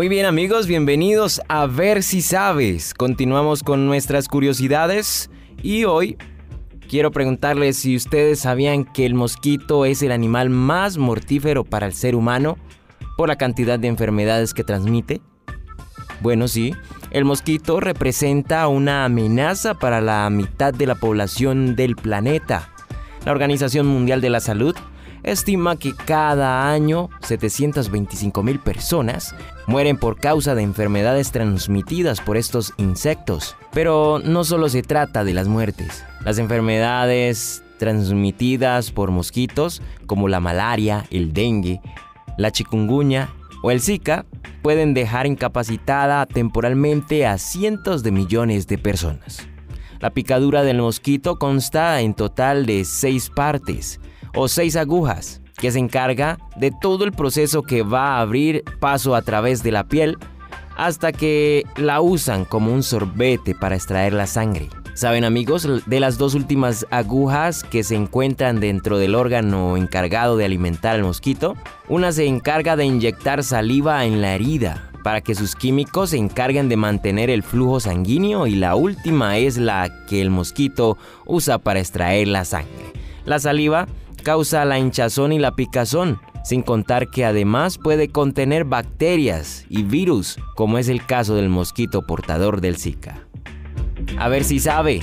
Muy bien amigos, bienvenidos a Ver si sabes. Continuamos con nuestras curiosidades y hoy quiero preguntarles si ustedes sabían que el mosquito es el animal más mortífero para el ser humano por la cantidad de enfermedades que transmite. Bueno, sí, el mosquito representa una amenaza para la mitad de la población del planeta. La Organización Mundial de la Salud estima que cada año 725 mil personas mueren por causa de enfermedades transmitidas por estos insectos. Pero no solo se trata de las muertes. Las enfermedades transmitidas por mosquitos, como la malaria, el dengue, la chikungunya o el Zika, pueden dejar incapacitada temporalmente a cientos de millones de personas. La picadura del mosquito consta en total de seis partes o seis agujas, que se encarga de todo el proceso que va a abrir paso a través de la piel hasta que la usan como un sorbete para extraer la sangre. Saben amigos, de las dos últimas agujas que se encuentran dentro del órgano encargado de alimentar al mosquito, una se encarga de inyectar saliva en la herida para que sus químicos se encarguen de mantener el flujo sanguíneo y la última es la que el mosquito usa para extraer la sangre. La saliva causa la hinchazón y la picazón, sin contar que además puede contener bacterias y virus, como es el caso del mosquito portador del Zika. A ver si sabe,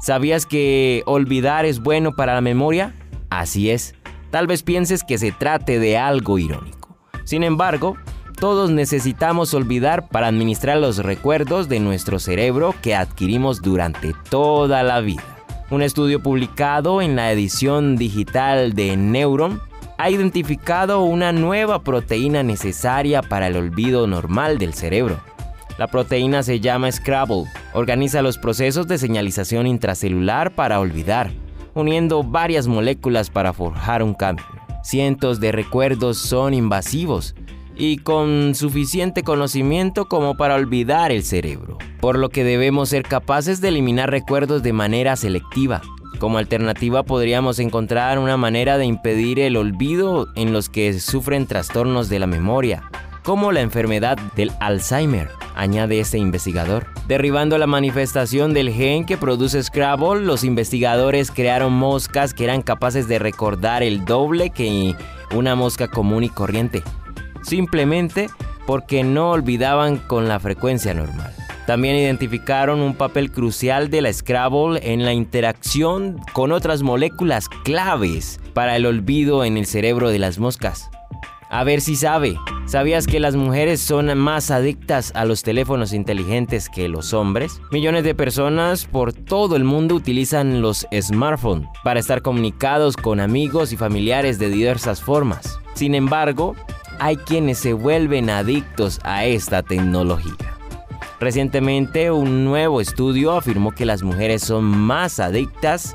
¿sabías que olvidar es bueno para la memoria? Así es, tal vez pienses que se trate de algo irónico. Sin embargo, todos necesitamos olvidar para administrar los recuerdos de nuestro cerebro que adquirimos durante toda la vida. Un estudio publicado en la edición digital de Neuron ha identificado una nueva proteína necesaria para el olvido normal del cerebro. La proteína se llama Scrabble, organiza los procesos de señalización intracelular para olvidar, uniendo varias moléculas para forjar un cambio. Cientos de recuerdos son invasivos y con suficiente conocimiento como para olvidar el cerebro, por lo que debemos ser capaces de eliminar recuerdos de manera selectiva. Como alternativa podríamos encontrar una manera de impedir el olvido en los que sufren trastornos de la memoria, como la enfermedad del Alzheimer, añade este investigador. Derribando la manifestación del gen que produce Scrabble, los investigadores crearon moscas que eran capaces de recordar el doble que una mosca común y corriente simplemente porque no olvidaban con la frecuencia normal. También identificaron un papel crucial de la Scrabble en la interacción con otras moléculas claves para el olvido en el cerebro de las moscas. A ver si sabe, ¿sabías que las mujeres son más adictas a los teléfonos inteligentes que los hombres? Millones de personas por todo el mundo utilizan los smartphones para estar comunicados con amigos y familiares de diversas formas. Sin embargo, hay quienes se vuelven adictos a esta tecnología. Recientemente un nuevo estudio afirmó que las mujeres son más adictas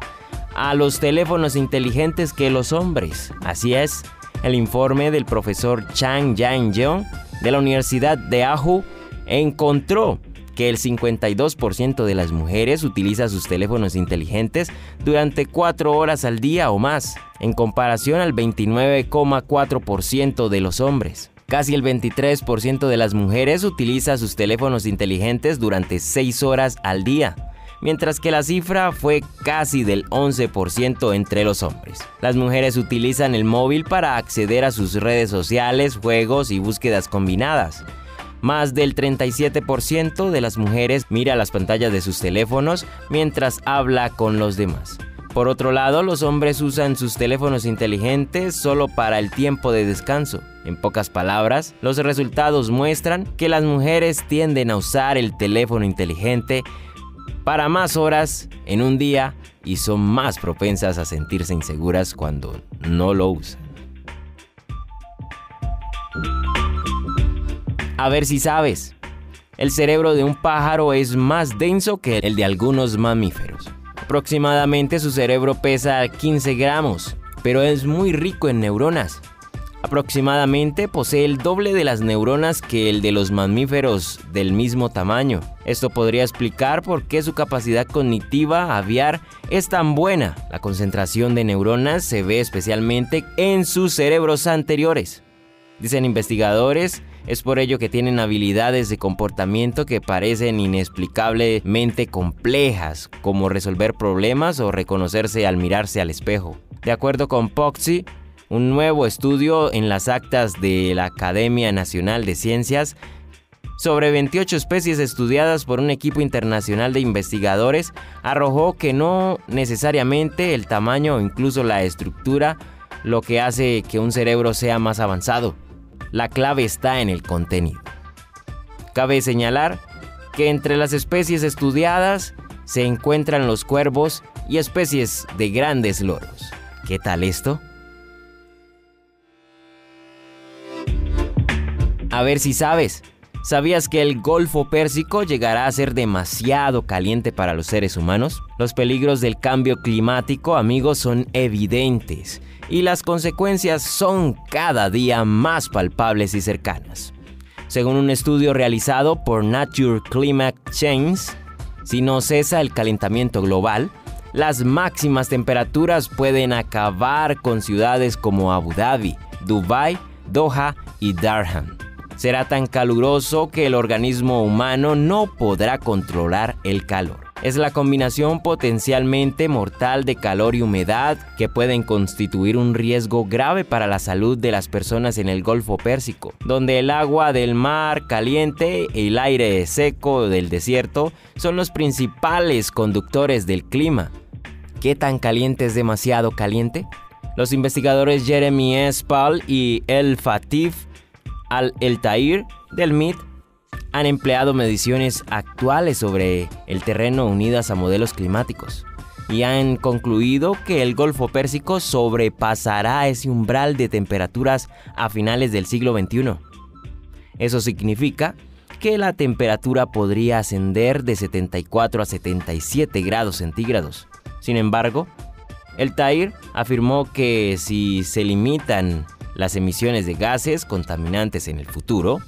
a los teléfonos inteligentes que los hombres. Así es, el informe del profesor Chang Yang-jeong de la Universidad de Ahu encontró que el 52% de las mujeres utiliza sus teléfonos inteligentes durante 4 horas al día o más, en comparación al 29,4% de los hombres. Casi el 23% de las mujeres utiliza sus teléfonos inteligentes durante 6 horas al día, mientras que la cifra fue casi del 11% entre los hombres. Las mujeres utilizan el móvil para acceder a sus redes sociales, juegos y búsquedas combinadas. Más del 37% de las mujeres mira las pantallas de sus teléfonos mientras habla con los demás. Por otro lado, los hombres usan sus teléfonos inteligentes solo para el tiempo de descanso. En pocas palabras, los resultados muestran que las mujeres tienden a usar el teléfono inteligente para más horas en un día y son más propensas a sentirse inseguras cuando no lo usan. A ver si sabes. El cerebro de un pájaro es más denso que el de algunos mamíferos. Aproximadamente su cerebro pesa 15 gramos, pero es muy rico en neuronas. Aproximadamente posee el doble de las neuronas que el de los mamíferos del mismo tamaño. Esto podría explicar por qué su capacidad cognitiva aviar es tan buena. La concentración de neuronas se ve especialmente en sus cerebros anteriores. Dicen investigadores, es por ello que tienen habilidades de comportamiento que parecen inexplicablemente complejas, como resolver problemas o reconocerse al mirarse al espejo. De acuerdo con Poxy, un nuevo estudio en las actas de la Academia Nacional de Ciencias sobre 28 especies estudiadas por un equipo internacional de investigadores arrojó que no necesariamente el tamaño o incluso la estructura lo que hace que un cerebro sea más avanzado. La clave está en el contenido. Cabe señalar que entre las especies estudiadas se encuentran los cuervos y especies de grandes loros. ¿Qué tal esto? A ver si sabes. ¿Sabías que el Golfo Pérsico llegará a ser demasiado caliente para los seres humanos? Los peligros del cambio climático, amigos, son evidentes y las consecuencias son cada día más palpables y cercanas. Según un estudio realizado por Nature Climate Change, si no cesa el calentamiento global, las máximas temperaturas pueden acabar con ciudades como Abu Dhabi, Dubai, Doha y Darham será tan caluroso que el organismo humano no podrá controlar el calor. Es la combinación potencialmente mortal de calor y humedad que pueden constituir un riesgo grave para la salud de las personas en el Golfo Pérsico, donde el agua del mar caliente y el aire seco del desierto son los principales conductores del clima. ¿Qué tan caliente es demasiado caliente? Los investigadores Jeremy Espal y El Fatif al-El Tair del MIT han empleado mediciones actuales sobre el terreno unidas a modelos climáticos y han concluido que el Golfo Pérsico sobrepasará ese umbral de temperaturas a finales del siglo XXI. Eso significa que la temperatura podría ascender de 74 a 77 grados centígrados. Sin embargo, el Tair afirmó que si se limitan las emisiones de gases contaminantes en el futuro,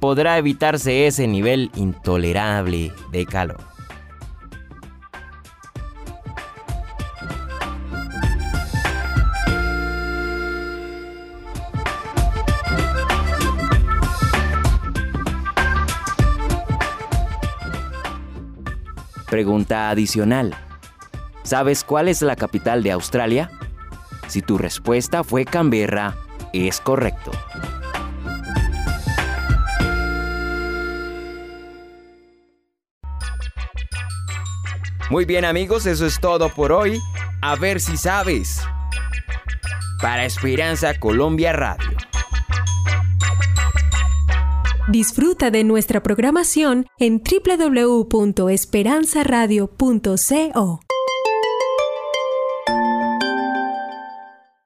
podrá evitarse ese nivel intolerable de calor. Pregunta adicional. ¿Sabes cuál es la capital de Australia? Si tu respuesta fue Canberra, es correcto. Muy bien amigos, eso es todo por hoy. A ver si sabes. Para Esperanza Colombia Radio. Disfruta de nuestra programación en www.esperanzaradio.co.